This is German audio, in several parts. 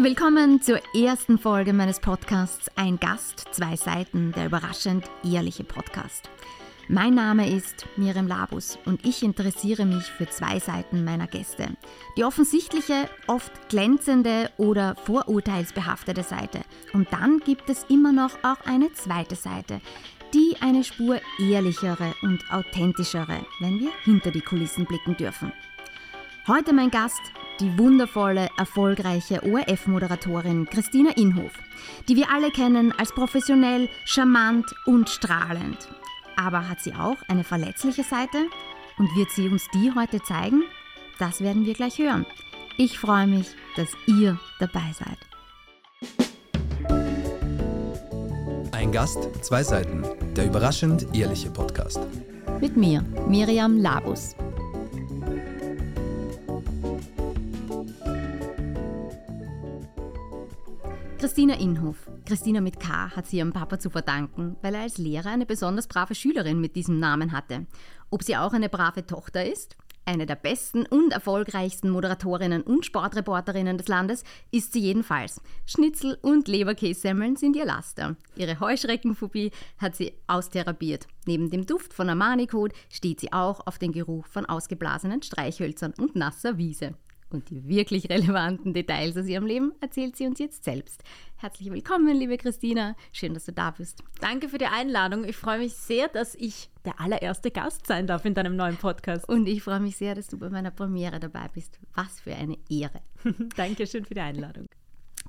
Willkommen zur ersten Folge meines Podcasts Ein Gast, zwei Seiten, der überraschend ehrliche Podcast. Mein Name ist Miriam Labus und ich interessiere mich für zwei Seiten meiner Gäste. Die offensichtliche, oft glänzende oder vorurteilsbehaftete Seite. Und dann gibt es immer noch auch eine zweite Seite, die eine Spur ehrlichere und authentischere, wenn wir hinter die Kulissen blicken dürfen. Heute mein Gast, die wundervolle, erfolgreiche ORF-Moderatorin Christina Inhof, die wir alle kennen als professionell, charmant und strahlend. Aber hat sie auch eine verletzliche Seite? Und wird sie uns die heute zeigen? Das werden wir gleich hören. Ich freue mich, dass ihr dabei seid. Ein Gast, zwei Seiten. Der überraschend ehrliche Podcast. Mit mir, Miriam Labus. Christina Inhof. Christina mit K hat sie ihrem Papa zu verdanken, weil er als Lehrer eine besonders brave Schülerin mit diesem Namen hatte. Ob sie auch eine brave Tochter ist? Eine der besten und erfolgreichsten Moderatorinnen und Sportreporterinnen des Landes ist sie jedenfalls. Schnitzel und Leberkässemmeln sind ihr Laster. Ihre Heuschreckenphobie hat sie austherapiert. Neben dem Duft von Armani-Code steht sie auch auf den Geruch von ausgeblasenen Streichhölzern und nasser Wiese. Und die wirklich relevanten Details aus ihrem Leben erzählt sie uns jetzt selbst. Herzlich willkommen, liebe Christina. Schön, dass du da bist. Danke für die Einladung. Ich freue mich sehr, dass ich der allererste Gast sein darf in deinem neuen Podcast. Und ich freue mich sehr, dass du bei meiner Premiere dabei bist. Was für eine Ehre. Dankeschön für die Einladung.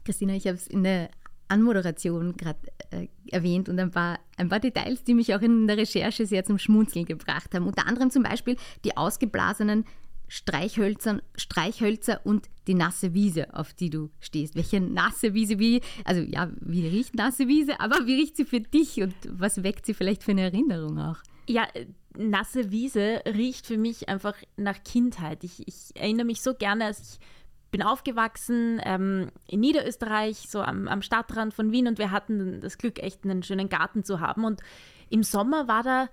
Christina, ich habe es in der Anmoderation gerade äh, erwähnt und ein paar, ein paar Details, die mich auch in der Recherche sehr zum Schmunzeln gebracht haben. Unter anderem zum Beispiel die ausgeblasenen Streichhölzern, Streichhölzer und die nasse Wiese, auf die du stehst. Welche nasse Wiese, wie, also ja, wie riecht nasse Wiese, aber wie riecht sie für dich und was weckt sie vielleicht für eine Erinnerung auch? Ja, nasse Wiese riecht für mich einfach nach Kindheit. Ich, ich erinnere mich so gerne, als ich bin aufgewachsen ähm, in Niederösterreich, so am, am Stadtrand von Wien und wir hatten das Glück, echt einen schönen Garten zu haben und im Sommer war da,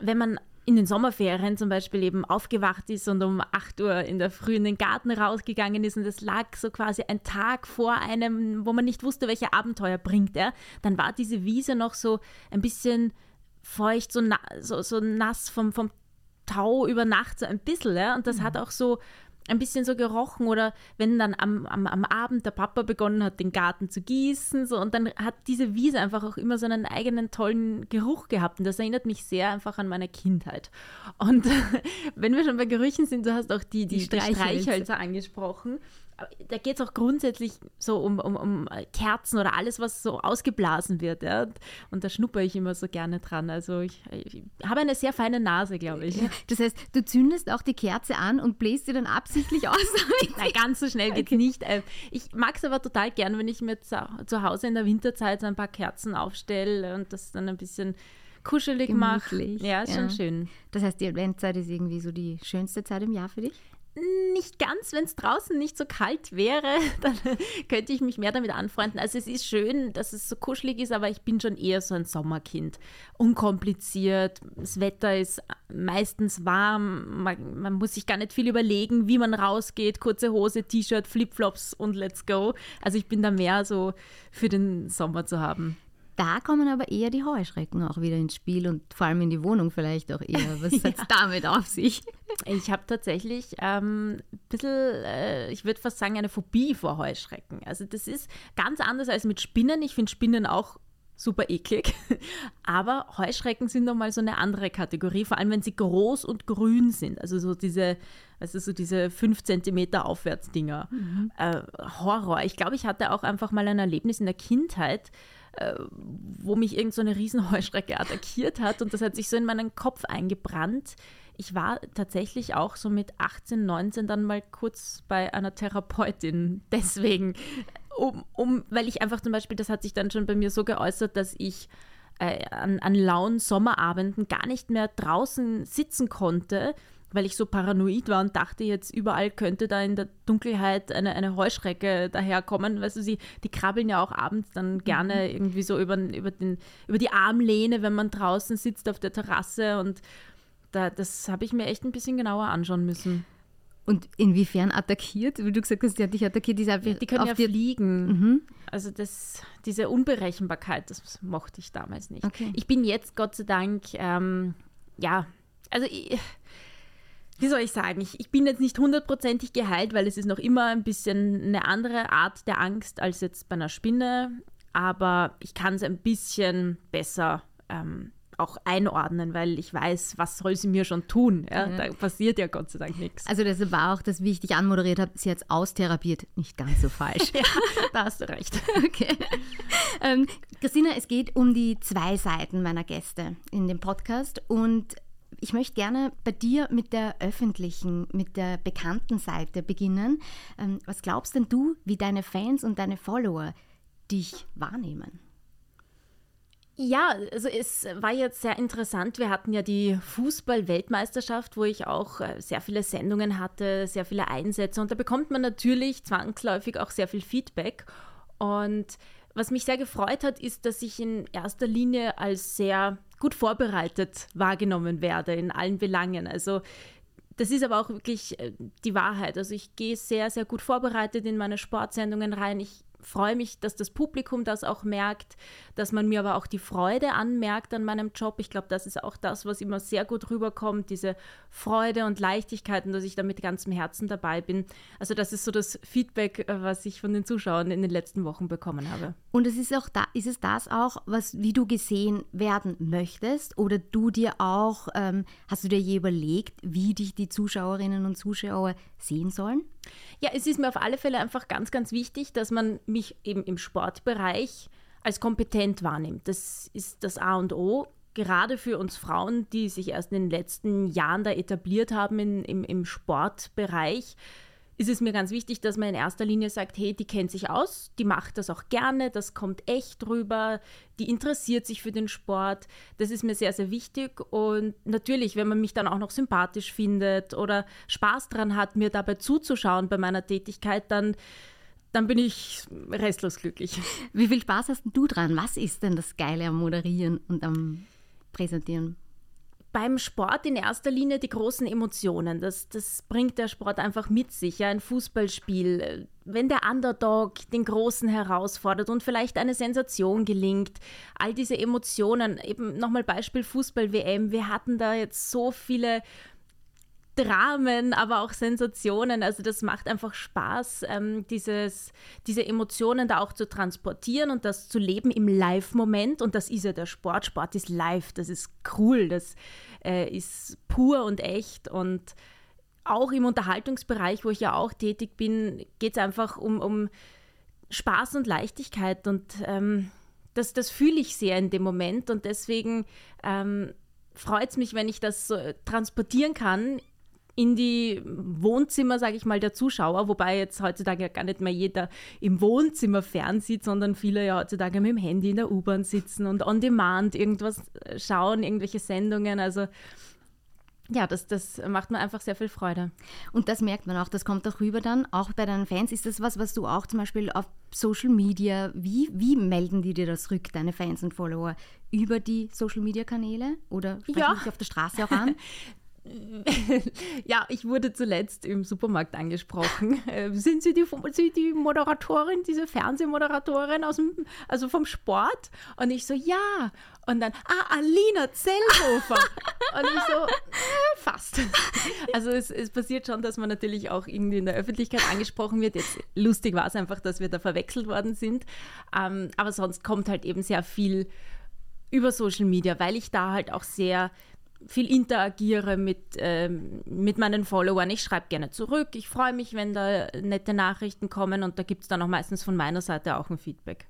wenn man in den Sommerferien zum Beispiel eben aufgewacht ist und um 8 Uhr in der Früh in den Garten rausgegangen ist und es lag so quasi ein Tag vor einem, wo man nicht wusste, welche Abenteuer bringt er, dann war diese Wiese noch so ein bisschen feucht, so, na, so, so nass vom, vom Tau über Nacht, so ein bisschen. Ja? Und das mhm. hat auch so ein bisschen so gerochen oder wenn dann am, am, am Abend der Papa begonnen hat, den Garten zu gießen so, und dann hat diese Wiese einfach auch immer so einen eigenen tollen Geruch gehabt. Und das erinnert mich sehr einfach an meine Kindheit. Und wenn wir schon bei Gerüchen sind, du hast auch die, die, die Streichhölzer angesprochen da geht es auch grundsätzlich so um, um, um Kerzen oder alles, was so ausgeblasen wird. Ja? Und da schnupper ich immer so gerne dran. Also ich, ich habe eine sehr feine Nase, glaube ich. Das heißt, du zündest auch die Kerze an und bläst sie dann absichtlich aus? Nein, ganz so schnell geht es okay. nicht. Ähm, ich mag es aber total gern, wenn ich mir zu Hause in der Winterzeit so ein paar Kerzen aufstelle und das dann ein bisschen kuschelig mache. Ja, ist ja. schon schön. Das heißt, die Adventzeit ist irgendwie so die schönste Zeit im Jahr für dich? Nicht ganz, wenn es draußen nicht so kalt wäre, dann könnte ich mich mehr damit anfreunden. Also es ist schön, dass es so kuschelig ist, aber ich bin schon eher so ein Sommerkind. Unkompliziert, das Wetter ist meistens warm, man, man muss sich gar nicht viel überlegen, wie man rausgeht, kurze Hose, T-Shirt, Flipflops und let's go. Also ich bin da mehr so für den Sommer zu haben. Da kommen aber eher die Heuschrecken auch wieder ins Spiel und vor allem in die Wohnung vielleicht auch eher. Was hat es ja. damit auf sich? Ich habe tatsächlich ähm, ein bisschen, äh, ich würde fast sagen, eine Phobie vor Heuschrecken. Also das ist ganz anders als mit Spinnen. Ich finde Spinnen auch super eklig. Aber Heuschrecken sind nochmal so eine andere Kategorie, vor allem wenn sie groß und grün sind. Also so diese, also so diese 5 cm Aufwärtsdinger. Mhm. Äh, Horror. Ich glaube, ich hatte auch einfach mal ein Erlebnis in der Kindheit, äh, wo mich irgend so eine Riesenheuschrecke attackiert hat und das hat sich so in meinen Kopf eingebrannt. Ich war tatsächlich auch so mit 18, 19 dann mal kurz bei einer Therapeutin. Deswegen, um, um, weil ich einfach zum Beispiel, das hat sich dann schon bei mir so geäußert, dass ich äh, an, an lauen Sommerabenden gar nicht mehr draußen sitzen konnte, weil ich so paranoid war und dachte jetzt, überall könnte da in der Dunkelheit eine, eine Heuschrecke daherkommen. Weißt du, sie, die krabbeln ja auch abends dann gerne mhm. irgendwie so über, über, den, über die Armlehne, wenn man draußen sitzt auf der Terrasse und da, das habe ich mir echt ein bisschen genauer anschauen müssen. Und inwiefern attackiert? Wie du gesagt hast, die hat dich attackiert. Die, ja, die können ja fliegen. Mhm. Also das, diese Unberechenbarkeit, das mochte ich damals nicht. Okay. Ich bin jetzt Gott sei Dank, ähm, ja, also ich, wie soll ich sagen, ich, ich bin jetzt nicht hundertprozentig geheilt, weil es ist noch immer ein bisschen eine andere Art der Angst als jetzt bei einer Spinne, aber ich kann es ein bisschen besser ähm, auch einordnen, weil ich weiß, was soll sie mir schon tun. Ja? Mhm. Da passiert ja Gott sei Dank nichts. Also das war auch das, wie ich dich anmoderiert habe, sie jetzt austherapiert, nicht ganz so falsch. ja, da hast du recht. Okay. Ähm, Christina, es geht um die zwei Seiten meiner Gäste in dem Podcast und ich möchte gerne bei dir mit der öffentlichen, mit der bekannten Seite beginnen. Ähm, was glaubst denn du, wie deine Fans und deine Follower dich wahrnehmen? Ja, also es war jetzt sehr interessant. Wir hatten ja die Fußball-Weltmeisterschaft, wo ich auch äh, sehr viele Sendungen hatte, sehr viele Einsätze und da bekommt man natürlich zwangsläufig auch sehr viel Feedback. Und was mich sehr gefreut hat, ist, dass ich in erster Linie als sehr gut vorbereitet wahrgenommen werde in allen Belangen. Also das ist aber auch wirklich äh, die Wahrheit. Also ich gehe sehr, sehr gut vorbereitet in meine Sportsendungen rein. Ich freue mich, dass das Publikum das auch merkt, dass man mir aber auch die Freude anmerkt an meinem Job. Ich glaube, das ist auch das, was immer sehr gut rüberkommt, diese Freude und Leichtigkeit und dass ich da mit ganzem Herzen dabei bin. Also das ist so das Feedback, äh, was ich von den Zuschauern in den letzten Wochen bekommen habe. Und es ist auch da, ist es das auch, was wie du gesehen werden möchtest oder du dir auch, ähm, hast du dir je überlegt, wie dich die Zuschauerinnen und Zuschauer sehen sollen? Ja, es ist mir auf alle Fälle einfach ganz, ganz wichtig, dass man mich eben im Sportbereich als kompetent wahrnimmt. Das ist das A und O, gerade für uns Frauen, die sich erst in den letzten Jahren da etabliert haben in, im, im Sportbereich ist es mir ganz wichtig, dass man in erster Linie sagt, hey, die kennt sich aus, die macht das auch gerne, das kommt echt rüber, die interessiert sich für den Sport. Das ist mir sehr, sehr wichtig. Und natürlich, wenn man mich dann auch noch sympathisch findet oder Spaß dran hat, mir dabei zuzuschauen bei meiner Tätigkeit, dann dann bin ich restlos glücklich. Wie viel Spaß hast du dran? Was ist denn das Geile am Moderieren und am Präsentieren? Beim Sport in erster Linie die großen Emotionen. Das, das bringt der Sport einfach mit sich. Ja? Ein Fußballspiel, wenn der Underdog den Großen herausfordert und vielleicht eine Sensation gelingt, all diese Emotionen, eben nochmal Beispiel Fußball-WM, wir hatten da jetzt so viele Dramen, aber auch Sensationen. Also das macht einfach Spaß, ähm, dieses, diese Emotionen da auch zu transportieren und das zu leben im Live-Moment. Und das ist ja der Sport. Sport ist live, das ist cool, das äh, ist pur und echt. Und auch im Unterhaltungsbereich, wo ich ja auch tätig bin, geht es einfach um, um Spaß und Leichtigkeit. Und ähm, das, das fühle ich sehr in dem Moment. Und deswegen ähm, freut es mich, wenn ich das so transportieren kann in die Wohnzimmer, sage ich mal, der Zuschauer, wobei jetzt heutzutage ja gar nicht mehr jeder im Wohnzimmer fernsieht, sondern viele ja heutzutage mit dem Handy in der U-Bahn sitzen und on demand irgendwas äh, schauen, irgendwelche Sendungen. Also ja, das, das macht mir einfach sehr viel Freude. Und das merkt man auch, das kommt auch rüber dann, auch bei deinen Fans. Ist das was, was du auch zum Beispiel auf Social Media, wie, wie melden die dir das rück, deine Fans und Follower? Über die Social Media Kanäle oder sprechen ja. dich auf der Straße auch an? ja, ich wurde zuletzt im Supermarkt angesprochen. Äh, sind Sie die, Sie die Moderatorin, diese Fernsehmoderatorin aus dem, also vom Sport? Und ich so, ja. Und dann, ah, Alina Zellhofer. Und ich so, äh, fast. Also es, es passiert schon, dass man natürlich auch irgendwie in der Öffentlichkeit angesprochen wird. Jetzt lustig war es einfach, dass wir da verwechselt worden sind. Ähm, aber sonst kommt halt eben sehr viel über Social Media, weil ich da halt auch sehr viel interagiere mit, ähm, mit meinen Followern. Ich schreibe gerne zurück. Ich freue mich, wenn da nette Nachrichten kommen und da gibt es dann auch meistens von meiner Seite auch ein Feedback.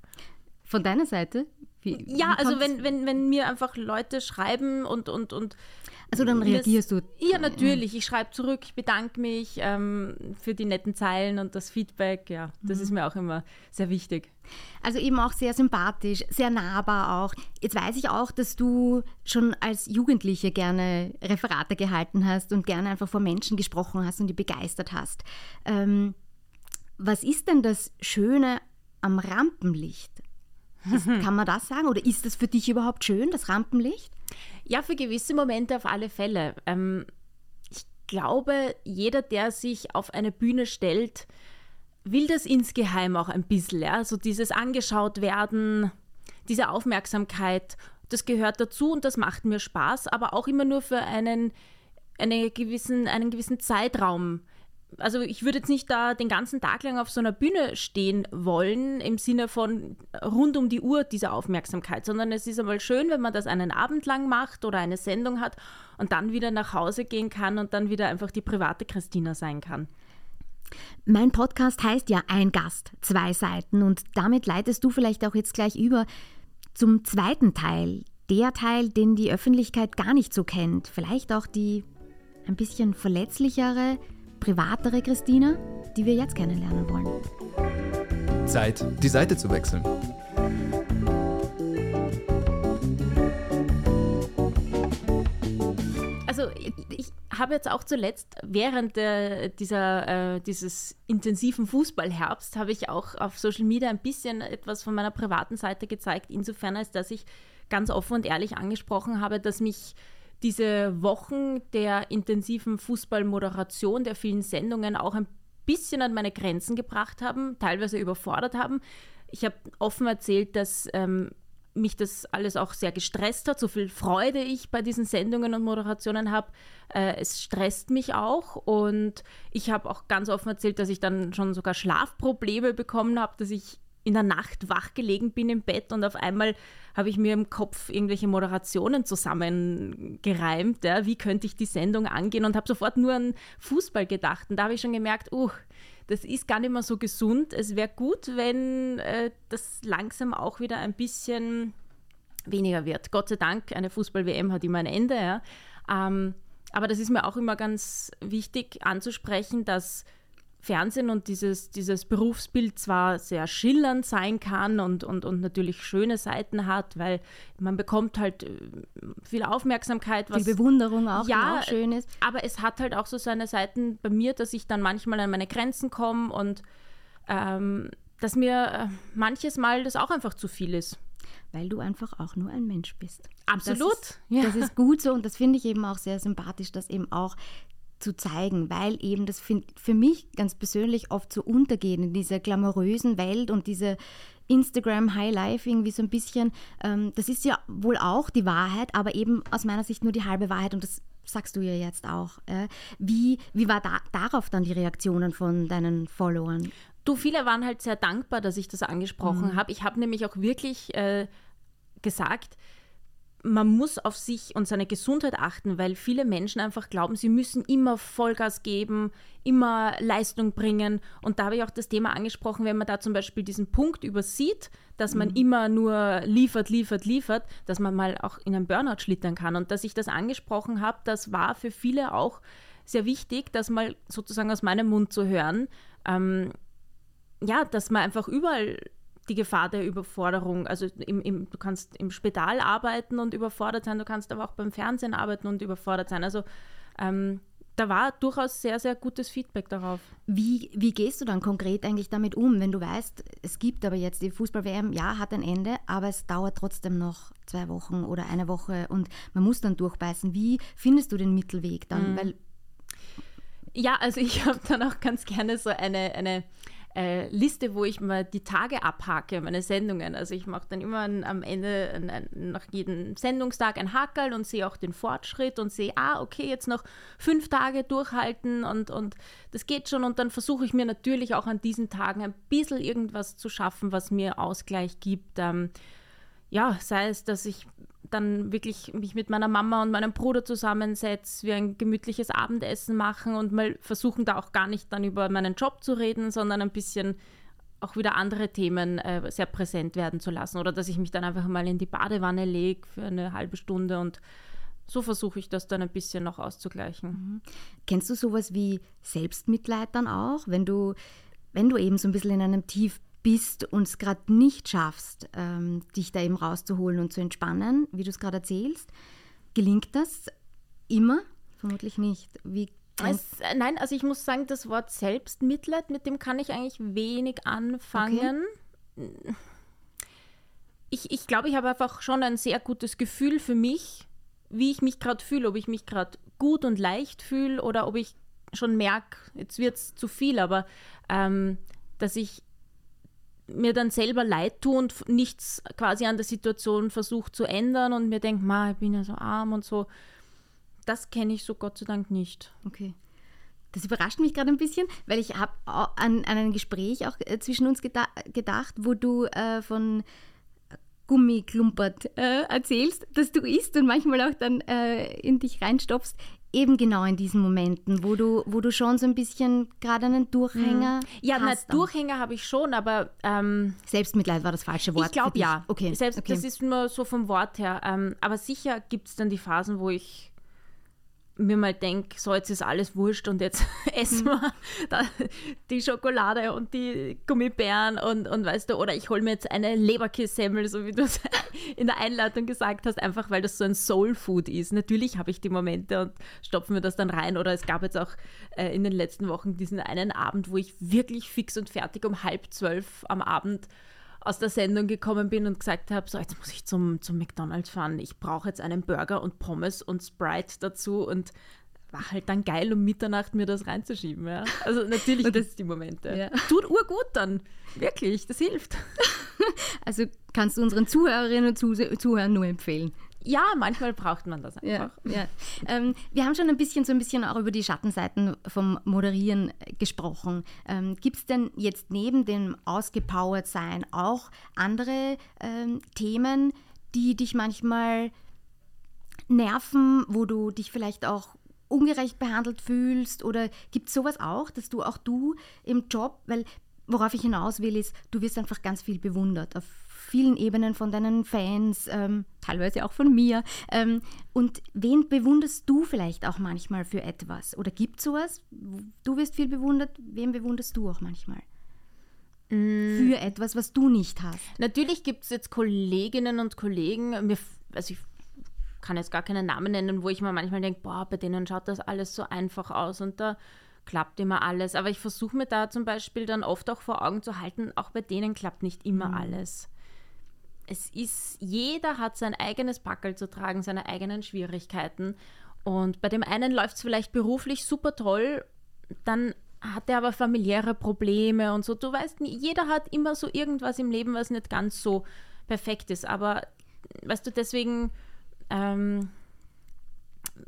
Von deiner Seite? Wie, ja, wie also wenn, wenn, wenn mir einfach Leute schreiben und, und, und also dann reagierst du? Ja, natürlich. Ich schreibe zurück, ich bedanke mich ähm, für die netten Zeilen und das Feedback. Ja, das mhm. ist mir auch immer sehr wichtig. Also eben auch sehr sympathisch, sehr nahbar auch. Jetzt weiß ich auch, dass du schon als Jugendliche gerne Referate gehalten hast und gerne einfach vor Menschen gesprochen hast und die begeistert hast. Ähm, was ist denn das Schöne am Rampenlicht? Ist, kann man das sagen? Oder ist das für dich überhaupt schön, das Rampenlicht? Ja, für gewisse Momente auf alle Fälle. Ähm, ich glaube, jeder, der sich auf eine Bühne stellt, will das insgeheim auch ein bisschen. Ja? So dieses angeschaut werden, diese Aufmerksamkeit, das gehört dazu und das macht mir Spaß, aber auch immer nur für einen, einen, gewissen, einen gewissen Zeitraum. Also ich würde jetzt nicht da den ganzen Tag lang auf so einer Bühne stehen wollen, im Sinne von rund um die Uhr diese Aufmerksamkeit, sondern es ist einmal schön, wenn man das einen Abend lang macht oder eine Sendung hat und dann wieder nach Hause gehen kann und dann wieder einfach die private Christina sein kann. Mein Podcast heißt ja Ein Gast, zwei Seiten und damit leitest du vielleicht auch jetzt gleich über zum zweiten Teil. Der Teil, den die Öffentlichkeit gar nicht so kennt. Vielleicht auch die ein bisschen verletzlichere, privatere Christina, die wir jetzt kennenlernen wollen. Zeit, die Seite zu wechseln. Also ich habe jetzt auch zuletzt während der, dieser, äh, dieses intensiven Fußballherbst habe ich auch auf Social Media ein bisschen etwas von meiner privaten Seite gezeigt, insofern als dass ich ganz offen und ehrlich angesprochen habe, dass mich diese Wochen der intensiven Fußballmoderation, der vielen Sendungen auch ein bisschen an meine Grenzen gebracht haben, teilweise überfordert haben. Ich habe offen erzählt, dass ähm, mich das alles auch sehr gestresst hat, so viel Freude ich bei diesen Sendungen und Moderationen habe. Äh, es stresst mich auch und ich habe auch ganz offen erzählt, dass ich dann schon sogar Schlafprobleme bekommen habe, dass ich in der Nacht wach gelegen bin im Bett und auf einmal habe ich mir im Kopf irgendwelche Moderationen zusammengereimt. Ja, wie könnte ich die Sendung angehen und habe sofort nur an Fußball gedacht. Und da habe ich schon gemerkt, uh, das ist gar nicht mehr so gesund. Es wäre gut, wenn äh, das langsam auch wieder ein bisschen weniger wird. Gott sei Dank, eine Fußball-WM hat immer ein Ende. Ja. Ähm, aber das ist mir auch immer ganz wichtig anzusprechen, dass Fernsehen und dieses, dieses Berufsbild zwar sehr schillernd sein kann und, und, und natürlich schöne Seiten hat, weil man bekommt halt äh, viel Aufmerksamkeit. Was, viel Bewunderung auch, ja, auch schön ist. Aber es hat halt auch so seine Seiten bei mir, dass ich dann manchmal an meine Grenzen komme und ähm, dass mir äh, manches Mal das auch einfach zu viel ist. Weil du einfach auch nur ein Mensch bist. Absolut. Das ist, ja. das ist gut so und das finde ich eben auch sehr sympathisch, dass eben auch zu zeigen, weil eben das für mich ganz persönlich oft so untergeht in dieser glamourösen Welt und diese Instagram High Life irgendwie so ein bisschen, ähm, das ist ja wohl auch die Wahrheit, aber eben aus meiner Sicht nur die halbe Wahrheit und das sagst du ja jetzt auch. Äh. Wie, wie war da, darauf dann die Reaktionen von deinen Followern? Du, viele waren halt sehr dankbar, dass ich das angesprochen mhm. habe. Ich habe nämlich auch wirklich äh, gesagt, man muss auf sich und seine Gesundheit achten, weil viele Menschen einfach glauben, sie müssen immer Vollgas geben, immer Leistung bringen. Und da habe ich auch das Thema angesprochen, wenn man da zum Beispiel diesen Punkt übersieht, dass man mhm. immer nur liefert, liefert, liefert, dass man mal auch in einen Burnout schlittern kann. Und dass ich das angesprochen habe, das war für viele auch sehr wichtig, das mal sozusagen aus meinem Mund zu hören. Ähm, ja, dass man einfach überall die Gefahr der Überforderung. Also im, im, du kannst im Spital arbeiten und überfordert sein, du kannst aber auch beim Fernsehen arbeiten und überfordert sein. Also ähm, da war durchaus sehr, sehr gutes Feedback darauf. Wie, wie gehst du dann konkret eigentlich damit um, wenn du weißt, es gibt aber jetzt die Fußball-WM, ja, hat ein Ende, aber es dauert trotzdem noch zwei Wochen oder eine Woche und man muss dann durchbeißen. Wie findest du den Mittelweg dann? Mhm. Weil ja, also ich habe dann auch ganz gerne so eine, eine äh, Liste, wo ich mal die Tage abhake, meine Sendungen. Also ich mache dann immer ein, am Ende ein, ein, nach jedem Sendungstag ein Hackerl und sehe auch den Fortschritt und sehe, ah, okay, jetzt noch fünf Tage durchhalten und, und das geht schon. Und dann versuche ich mir natürlich auch an diesen Tagen ein bisschen irgendwas zu schaffen, was mir Ausgleich gibt. Ähm, ja, sei es, dass ich dann wirklich mich mit meiner Mama und meinem Bruder zusammensetze, wir ein gemütliches Abendessen machen und mal versuchen da auch gar nicht dann über meinen Job zu reden, sondern ein bisschen auch wieder andere Themen äh, sehr präsent werden zu lassen. Oder dass ich mich dann einfach mal in die Badewanne lege für eine halbe Stunde und so versuche ich das dann ein bisschen noch auszugleichen. Mhm. Kennst du sowas wie Selbstmitleid dann auch, wenn du, wenn du eben so ein bisschen in einem Tief bist und es gerade nicht schaffst, ähm, dich da eben rauszuholen und zu entspannen, wie du es gerade erzählst, gelingt das immer? Vermutlich nicht. Wie es, äh, nein, also ich muss sagen, das Wort Selbstmitleid, mit dem kann ich eigentlich wenig anfangen. Okay. Ich, ich glaube, ich habe einfach schon ein sehr gutes Gefühl für mich, wie ich mich gerade fühle, ob ich mich gerade gut und leicht fühle oder ob ich schon merke, jetzt wird es zu viel, aber ähm, dass ich mir dann selber leid tue und nichts quasi an der Situation versuche zu ändern und mir denke, ich bin ja so arm und so. Das kenne ich so Gott sei Dank nicht. Okay. Das überrascht mich gerade ein bisschen, weil ich habe an, an, ein Gespräch auch äh, zwischen uns gedacht, wo du äh, von Gummiklumpert äh, erzählst, dass du isst und manchmal auch dann äh, in dich reinstopfst. Eben genau in diesen Momenten, wo du, wo du schon so ein bisschen gerade einen Durchhänger hm. Ja, na, Durchhänger habe ich schon, aber ähm, Selbstmitleid war das falsche Wort. Ich glaube ja. Okay. Selbst, okay. Das ist nur so vom Wort her. Ähm, aber sicher gibt es dann die Phasen, wo ich mir mal denke, so jetzt ist alles wurscht und jetzt essen wir die Schokolade und die Gummibären und, und weißt du, oder ich hole mir jetzt eine Leberkässemmel, so wie du es in der Einleitung gesagt hast, einfach weil das so ein Soul-Food ist. Natürlich habe ich die Momente und stopfen wir das dann rein. Oder es gab jetzt auch äh, in den letzten Wochen diesen einen Abend, wo ich wirklich fix und fertig um halb zwölf am Abend aus der Sendung gekommen bin und gesagt habe, so jetzt muss ich zum, zum McDonald's fahren, ich brauche jetzt einen Burger und Pommes und Sprite dazu und war halt dann geil, um Mitternacht mir das reinzuschieben. Ja. Also natürlich gibt es die Momente. Ja. Tut urgut dann. Wirklich, das hilft. Also kannst du unseren Zuhörerinnen und Zuhörern nur empfehlen. Ja, manchmal braucht man das einfach. Ja, ja. Ähm, wir haben schon ein bisschen so ein bisschen auch über die Schattenseiten vom Moderieren gesprochen. Ähm, Gibt es denn jetzt neben dem ausgepowert sein auch andere ähm, Themen, die dich manchmal nerven, wo du dich vielleicht auch ungerecht behandelt fühlst? Oder gibt es sowas auch, dass du auch du im Job, weil worauf ich hinaus will, ist, du wirst einfach ganz viel bewundert auf vielen Ebenen von deinen Fans, ähm, teilweise auch von mir. Ähm, und wen bewunderst du vielleicht auch manchmal für etwas? Oder gibt es sowas? Du wirst viel bewundert, wen bewunderst du auch manchmal? Mm. Für etwas, was du nicht hast. Natürlich gibt es jetzt Kolleginnen und Kollegen, mir, also ich kann jetzt gar keinen Namen nennen, wo ich mir manchmal denke, boah, bei denen schaut das alles so einfach aus und da klappt immer alles. Aber ich versuche mir da zum Beispiel dann oft auch vor Augen zu halten, auch bei denen klappt nicht immer mhm. alles. Es ist, jeder hat sein eigenes Packel zu tragen, seine eigenen Schwierigkeiten. Und bei dem einen läuft es vielleicht beruflich super toll, dann hat er aber familiäre Probleme und so. Du weißt, jeder hat immer so irgendwas im Leben, was nicht ganz so perfekt ist. Aber weißt du, deswegen ähm,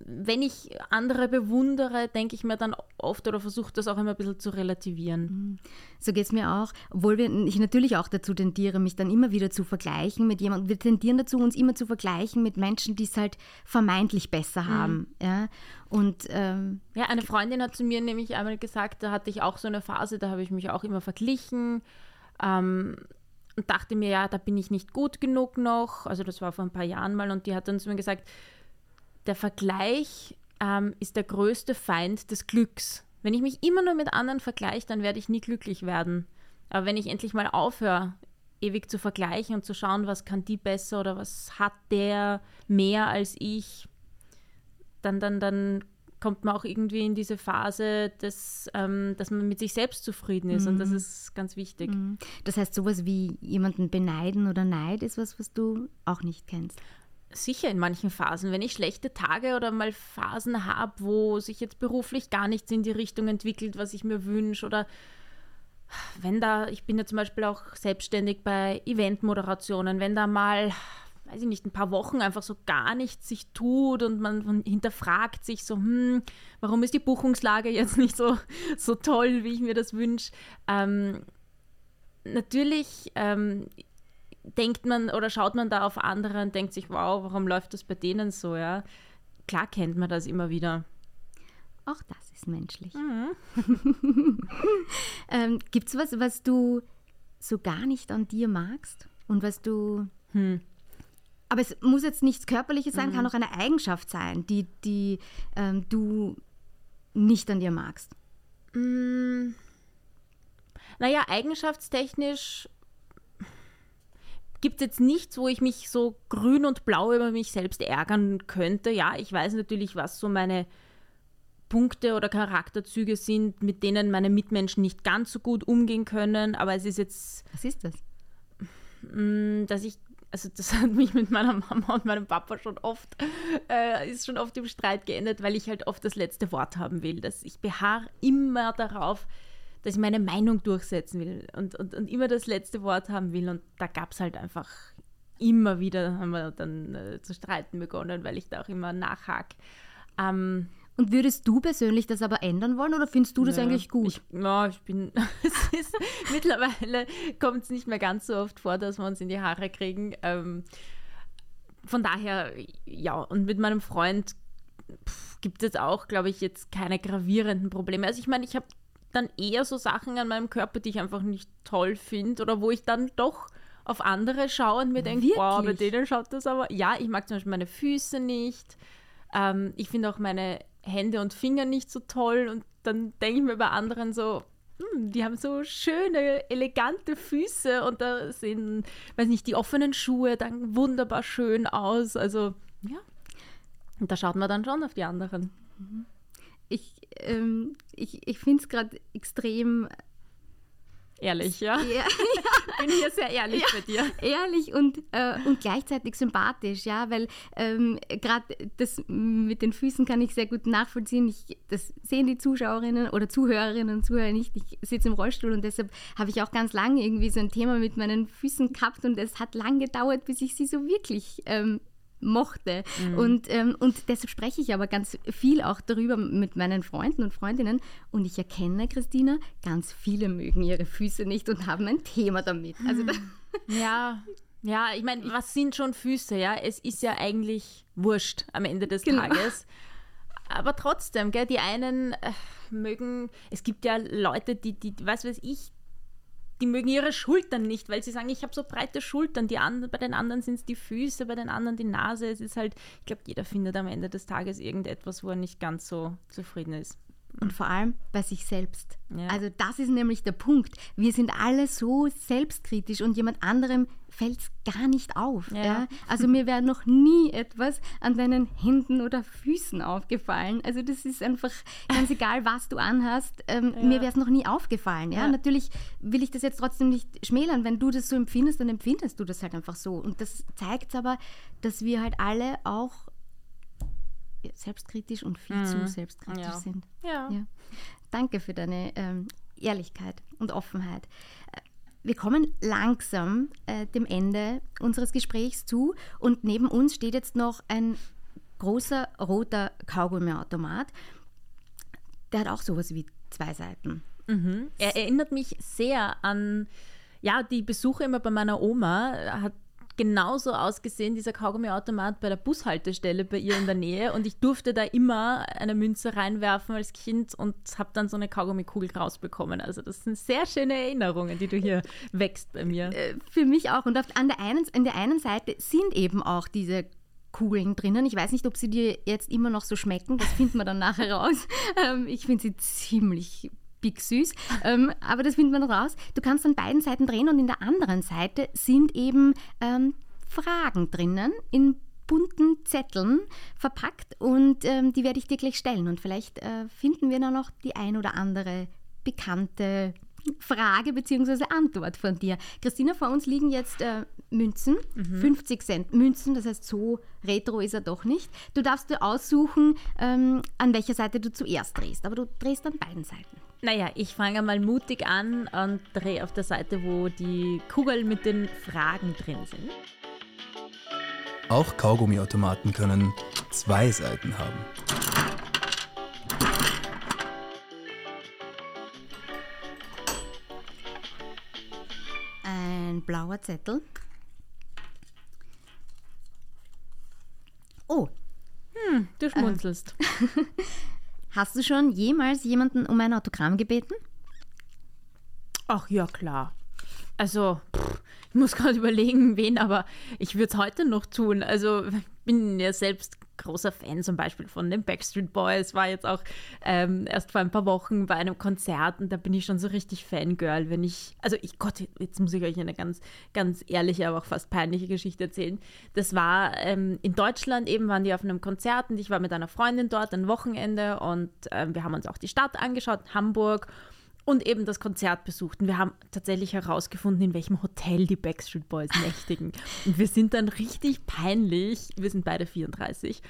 wenn ich andere bewundere, denke ich mir dann oft oder versuche das auch immer ein bisschen zu relativieren. Mhm. So geht es mir auch, obwohl wir, ich natürlich auch dazu tendiere, mich dann immer wieder zu vergleichen mit jemandem. Wir tendieren dazu, uns immer zu vergleichen mit Menschen, die es halt vermeintlich besser mhm. haben. Ja? Und, ähm, ja, eine Freundin hat zu mir nämlich einmal gesagt, da hatte ich auch so eine Phase, da habe ich mich auch immer verglichen. Ähm, und dachte mir, ja, da bin ich nicht gut genug noch. Also das war vor ein paar Jahren mal und die hat dann zu mir gesagt, der Vergleich ähm, ist der größte Feind des Glücks. Wenn ich mich immer nur mit anderen vergleiche, dann werde ich nie glücklich werden. Aber wenn ich endlich mal aufhöre, ewig zu vergleichen und zu schauen, was kann die besser oder was hat der mehr als ich, dann, dann, dann kommt man auch irgendwie in diese Phase, des, ähm, dass man mit sich selbst zufrieden ist. Mhm. Und das mhm. ist ganz wichtig. Mhm. Das heißt, sowas wie jemanden beneiden oder Neid ist was, was du auch nicht kennst. Sicher in manchen Phasen. Wenn ich schlechte Tage oder mal Phasen habe, wo sich jetzt beruflich gar nichts in die Richtung entwickelt, was ich mir wünsche oder wenn da, ich bin ja zum Beispiel auch selbstständig bei Eventmoderationen, wenn da mal, weiß ich nicht, ein paar Wochen einfach so gar nichts sich tut und man hinterfragt sich so, hm, warum ist die Buchungslage jetzt nicht so, so toll, wie ich mir das wünsche. Ähm, natürlich ähm, denkt man oder schaut man da auf andere und denkt sich, wow, warum läuft das bei denen so, ja? Klar kennt man das immer wieder. Auch das ist menschlich. Mhm. ähm, Gibt es was, was du so gar nicht an dir magst? Und was du. Hm. Aber es muss jetzt nichts Körperliches sein, mhm. kann auch eine Eigenschaft sein, die, die ähm, du nicht an dir magst. Mhm. Naja, eigenschaftstechnisch gibt es jetzt nichts, wo ich mich so grün und blau über mich selbst ärgern könnte. Ja, ich weiß natürlich, was so meine Punkte oder Charakterzüge sind, mit denen meine Mitmenschen nicht ganz so gut umgehen können, aber es ist jetzt. Was ist das? Mm, dass ich also das hat mich mit meiner Mama und meinem Papa schon oft, äh, ist schon oft im Streit geendet, weil ich halt oft das letzte Wort haben will. Dass ich beharre immer darauf, dass ich meine Meinung durchsetzen will und, und, und immer das letzte Wort haben will. Und da gab es halt einfach immer wieder, haben wir dann äh, zu streiten begonnen, weil ich da auch immer nachhake. Ähm, und würdest du persönlich das aber ändern wollen oder findest du das ja, eigentlich gut? Ich, ja, ich bin, ist, mittlerweile kommt es nicht mehr ganz so oft vor, dass wir uns in die Haare kriegen. Ähm, von daher, ja, und mit meinem Freund pff, gibt es auch, glaube ich, jetzt keine gravierenden Probleme. Also ich meine, ich habe dann eher so Sachen an meinem Körper, die ich einfach nicht toll finde oder wo ich dann doch auf andere schaue und mir denke, boah, bei denen schaut das aber. Ja, ich mag zum Beispiel meine Füße nicht. Ähm, ich finde auch meine Hände und Finger nicht so toll und dann denke ich mir bei anderen so, hm, die haben so schöne, elegante Füße und da sehen, weiß nicht, die offenen Schuhe dann wunderbar schön aus. Also, ja. Und da schaut man dann schon auf die anderen. Ich, ähm, ich, ich finde es gerade extrem Ehrlich, ja? ja. Bin hier sehr ehrlich ja, bei dir. Ehrlich und, äh, und gleichzeitig sympathisch, ja, weil ähm, gerade das mit den Füßen kann ich sehr gut nachvollziehen. Ich, das sehen die Zuschauerinnen oder Zuhörerinnen und Zuhörer nicht. Ich sitze im Rollstuhl und deshalb habe ich auch ganz lange irgendwie so ein Thema mit meinen Füßen gehabt und es hat lang gedauert, bis ich sie so wirklich ähm, mochte. Mhm. Und, ähm, und deshalb spreche ich aber ganz viel auch darüber mit meinen Freunden und Freundinnen. Und ich erkenne, Christina, ganz viele mögen ihre Füße nicht und haben ein Thema damit. Also ja. Ja, ich meine, was sind schon Füße, ja? Es ist ja eigentlich wurscht am Ende des genau. Tages. Aber trotzdem, gell, die einen äh, mögen, es gibt ja Leute, die, die, was weiß ich, die mögen ihre Schultern nicht, weil sie sagen, ich habe so breite Schultern. Die anderen, bei den anderen sind es die Füße, bei den anderen die Nase. Es ist halt, ich glaube, jeder findet am Ende des Tages irgendetwas, wo er nicht ganz so zufrieden ist. Und vor allem bei sich selbst. Ja. Also das ist nämlich der Punkt. Wir sind alle so selbstkritisch und jemand anderem fällt es gar nicht auf. Ja. Ja? Also mir wäre noch nie etwas an deinen Händen oder Füßen aufgefallen. Also das ist einfach ganz egal, was du anhast. Ähm, mir wäre es noch nie aufgefallen. Ja? Natürlich will ich das jetzt trotzdem nicht schmälern. Wenn du das so empfindest, dann empfindest du das halt einfach so. Und das zeigt aber, dass wir halt alle auch selbstkritisch und viel mhm. zu selbstkritisch ja. sind. Ja. ja. Danke für deine ähm, Ehrlichkeit und Offenheit. Äh, wir kommen langsam äh, dem Ende unseres Gesprächs zu und neben uns steht jetzt noch ein großer roter Kaugummiautomat. Der hat auch sowas wie zwei Seiten. Mhm. Er erinnert mich sehr an ja, die Besuche immer bei meiner Oma. Hat genauso ausgesehen, dieser Kaugummiautomat bei der Bushaltestelle bei ihr in der Nähe. Und ich durfte da immer eine Münze reinwerfen als Kind und habe dann so eine Kaugummikugel rausbekommen. Also das sind sehr schöne Erinnerungen, die du hier wächst bei mir. Äh, für mich auch. Und an, der einen, an der einen Seite sind eben auch diese Kugeln drinnen. Ich weiß nicht, ob sie dir jetzt immer noch so schmecken. Das finden wir dann nachher raus. Ähm, ich finde sie ziemlich big süß. Ähm, aber das findet man raus. Du kannst an beiden Seiten drehen und in der anderen Seite sind eben ähm, Fragen drinnen in bunten Zetteln verpackt und ähm, die werde ich dir gleich stellen und vielleicht äh, finden wir dann noch die ein oder andere bekannte Frage bzw. Antwort von dir. Christina, vor uns liegen jetzt äh, Münzen, mhm. 50 Cent Münzen, das heißt, so retro ist er doch nicht. Du darfst dir aussuchen, ähm, an welcher Seite du zuerst drehst, aber du drehst an beiden Seiten. Naja, ich fange mal mutig an und drehe auf der Seite, wo die Kugeln mit den Fragen drin sind. Auch Kaugummiautomaten können zwei Seiten haben. Ein blauer Zettel. Oh. Hm, du schmunzelst. Äh. Hast du schon jemals jemanden um ein Autogramm gebeten? Ach ja, klar. Also, pff, ich muss gerade überlegen, wen, aber ich würde es heute noch tun. Also, ich bin ja selbst großer Fan zum Beispiel von den Backstreet Boys. War jetzt auch ähm, erst vor ein paar Wochen bei einem Konzert und da bin ich schon so richtig Fangirl, wenn ich, also ich Gott, jetzt muss ich euch eine ganz, ganz ehrliche, aber auch fast peinliche Geschichte erzählen. Das war ähm, in Deutschland eben, waren die auf einem Konzert und ich war mit einer Freundin dort ein Wochenende und ähm, wir haben uns auch die Stadt angeschaut, Hamburg. Und eben das Konzert besucht. Und wir haben tatsächlich herausgefunden, in welchem Hotel die Backstreet Boys nächtigen. Und wir sind dann richtig peinlich, wir sind beide 34,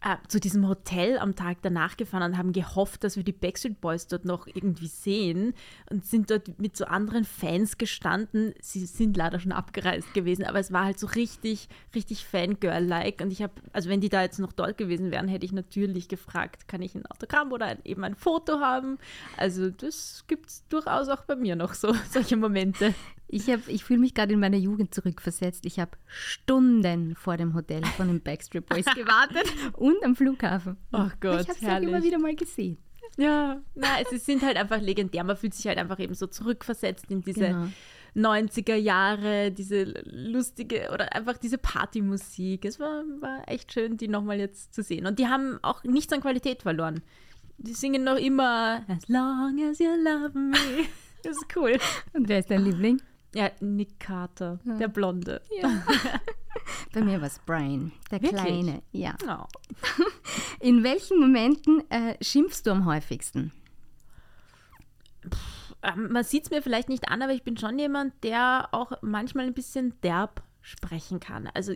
äh, zu diesem Hotel am Tag danach gefahren und haben gehofft, dass wir die Backstreet Boys dort noch irgendwie sehen und sind dort mit so anderen Fans gestanden. Sie sind leider schon abgereist gewesen, aber es war halt so richtig, richtig Fangirl-like. Und ich habe, also wenn die da jetzt noch dort gewesen wären, hätte ich natürlich gefragt, kann ich ein Autogramm oder ein, eben ein Foto haben? Also das gibt es durchaus auch bei mir noch so, solche Momente. Ich, ich fühle mich gerade in meine Jugend zurückversetzt. Ich habe Stunden vor dem Hotel von den Backstreet Boys gewartet und am Flughafen. Oh Gott, ich habe es halt immer wieder mal gesehen. Ja, na, es sind halt einfach legendär. Man fühlt sich halt einfach eben so zurückversetzt in diese genau. 90er Jahre, diese lustige oder einfach diese Partymusik. Es war, war echt schön, die nochmal jetzt zu sehen. Und die haben auch nichts an Qualität verloren. Die singen noch immer As long as you love me. Das ist cool. Und wer ist dein Liebling? Ja, Nick Carter, ja. der Blonde. Ja. Bei mir war es Brian, der Wirklich? Kleine. Ja. Oh. In welchen Momenten äh, schimpfst du am häufigsten? Pff, ähm, man sieht es mir vielleicht nicht an, aber ich bin schon jemand, der auch manchmal ein bisschen derb sprechen kann. Also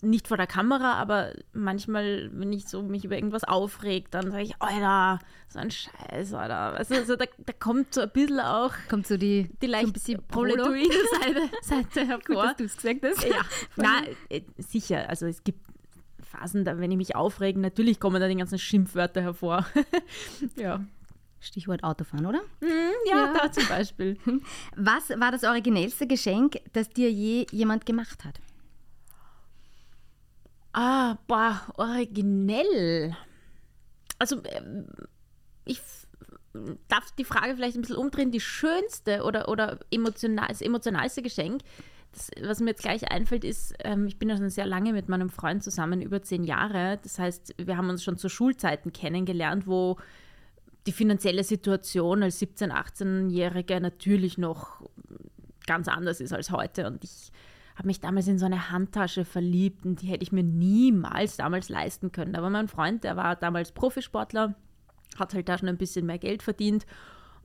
nicht vor der Kamera, aber manchmal, wenn ich so mich über irgendwas aufregt, dann sage ich, Alter, so ein Scheiß, Alter. Also, also da, da, kommt so ein bisschen auch kommt so die, die leicht so proletoide Seite, Seite hervor. Gut, dass du es gesagt hast. Ja, na, äh, sicher. Also es gibt Phasen, da, wenn ich mich aufrege, natürlich kommen da die ganzen Schimpfwörter hervor. ja. Stichwort Autofahren, oder? Mm, ja, ja, da zum Beispiel. Was war das originellste Geschenk, das dir je jemand gemacht hat? Ah, boah, originell. Also, ähm, ich darf die Frage vielleicht ein bisschen umdrehen. Die schönste oder, oder emotional, das emotionalste Geschenk, das, was mir jetzt gleich einfällt, ist, ähm, ich bin ja schon sehr lange mit meinem Freund zusammen, über zehn Jahre. Das heißt, wir haben uns schon zu Schulzeiten kennengelernt, wo die finanzielle Situation als 17-, 18-Jähriger natürlich noch ganz anders ist als heute. Und ich habe mich damals in so eine Handtasche verliebt und die hätte ich mir niemals damals leisten können. Aber mein Freund, der war damals Profisportler, hat halt da schon ein bisschen mehr Geld verdient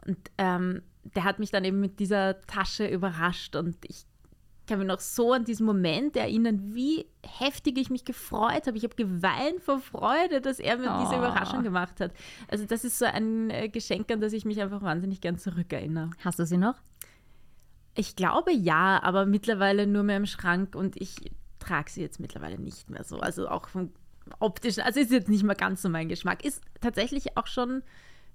und ähm, der hat mich dann eben mit dieser Tasche überrascht und ich kann mich noch so an diesen Moment erinnern, wie heftig ich mich gefreut habe. Ich habe geweint vor Freude, dass er mir oh. diese Überraschung gemacht hat. Also das ist so ein äh, Geschenk, an das ich mich einfach wahnsinnig gern zurückerinnere. Hast du sie noch? Ich glaube ja, aber mittlerweile nur mehr im Schrank und ich trage sie jetzt mittlerweile nicht mehr so. Also auch vom optischen, also ist jetzt nicht mehr ganz so mein Geschmack. Ist tatsächlich auch schon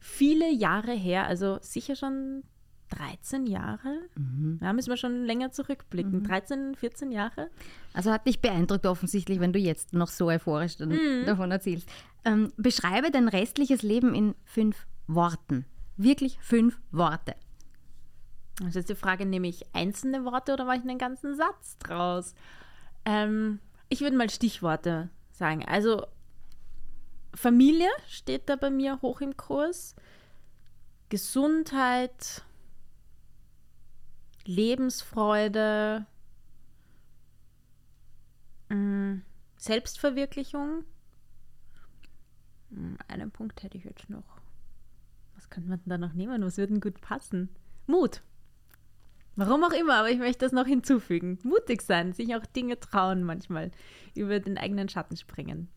viele Jahre her, also sicher schon 13 Jahre. Mhm. Da müssen wir schon länger zurückblicken. Mhm. 13, 14 Jahre. Also hat dich beeindruckt offensichtlich, wenn du jetzt noch so euphorisch mhm. davon erzählst. Ähm, beschreibe dein restliches Leben in fünf Worten. Wirklich fünf Worte. Das ist die Frage, nehme ich einzelne Worte oder mache ich einen ganzen Satz draus? Ähm, ich würde mal Stichworte sagen. Also Familie steht da bei mir hoch im Kurs. Gesundheit, Lebensfreude, mm, Selbstverwirklichung. Mm, einen Punkt hätte ich jetzt noch. Was könnte man da noch nehmen? Was würde denn gut passen? Mut. Warum auch immer, aber ich möchte das noch hinzufügen. Mutig sein, sich auch Dinge trauen manchmal, über den eigenen Schatten springen.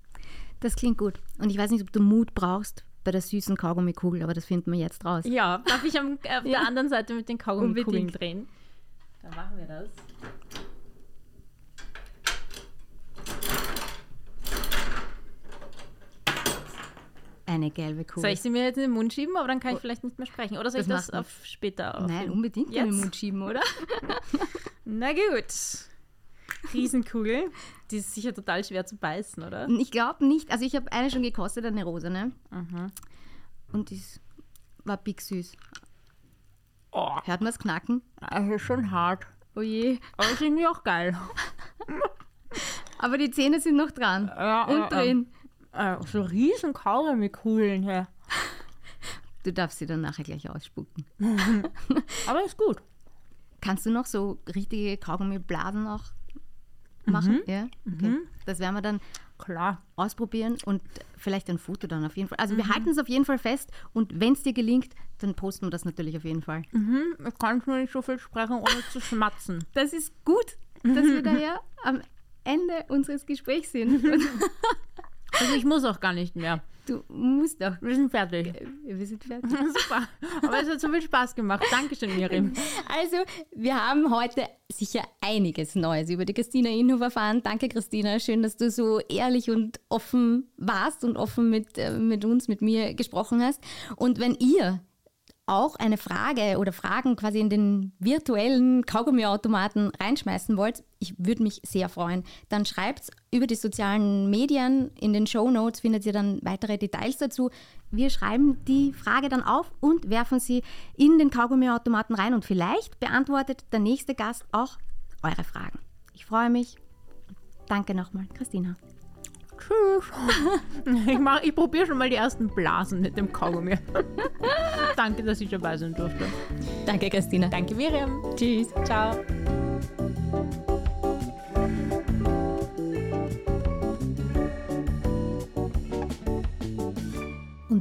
Das klingt gut. Und ich weiß nicht, ob du Mut brauchst bei der süßen Kaugummikugel, aber das finden wir jetzt raus. Ja, darf ich am, auf ja. der anderen Seite mit den Kaugummikugeln drehen? Dann machen wir das. Eine gelbe Kugel. Soll ich sie mir jetzt in den Mund schieben, aber dann kann ich oh. vielleicht nicht mehr sprechen? Oder soll das ich das auf später auf Nein, unbedingt jetzt? in den Mund schieben, oder? Na gut. Riesenkugel. Die ist sicher total schwer zu beißen, oder? Ich glaube nicht. Also ich habe eine schon gekostet, eine rosa, ne? Mhm. Und die war big süß. Oh. Hört man es knacken? Das ist schon hart. Oh je. Aber ist irgendwie auch geil. Aber die Zähne sind noch dran. Ja, und ja, drin. Äh, so riesen Kaugummi-Kugeln. Du darfst sie dann nachher gleich ausspucken. Aber ist gut. Kannst du noch so richtige Kaugummiblasen auch machen? Mhm. Ja? Okay. Mhm. Das werden wir dann Klar. ausprobieren und vielleicht ein Foto dann auf jeden Fall. Also wir halten es auf jeden Fall fest und wenn es dir gelingt, dann posten wir das natürlich auf jeden Fall. Mhm, ich kann nur nicht so viel sprechen, ohne zu schmatzen. Das ist gut, dass wir daher am Ende unseres Gesprächs sind. Also ich muss auch gar nicht mehr. Du musst doch. Wir sind fertig. Wir sind fertig. Super. Aber es hat so viel Spaß gemacht. Dankeschön, Miriam. Also, wir haben heute sicher einiges Neues über die Christina Inhof erfahren. Danke, Christina. Schön, dass du so ehrlich und offen warst und offen mit, äh, mit uns, mit mir gesprochen hast. Und wenn ihr auch eine Frage oder Fragen quasi in den virtuellen Kaugummiautomaten reinschmeißen wollt, ich würde mich sehr freuen. Dann schreibt über die sozialen Medien. In den Show Notes findet ihr dann weitere Details dazu. Wir schreiben die Frage dann auf und werfen sie in den Kaugummiautomaten rein und vielleicht beantwortet der nächste Gast auch eure Fragen. Ich freue mich. Danke nochmal, Christina. Tschüss. Ich, mach- ich probiere schon mal die ersten Blasen mit dem Kaugummi. Danke, dass ich dabei sein durfte. Danke, Christina. Danke, Miriam. Tschüss. Ciao.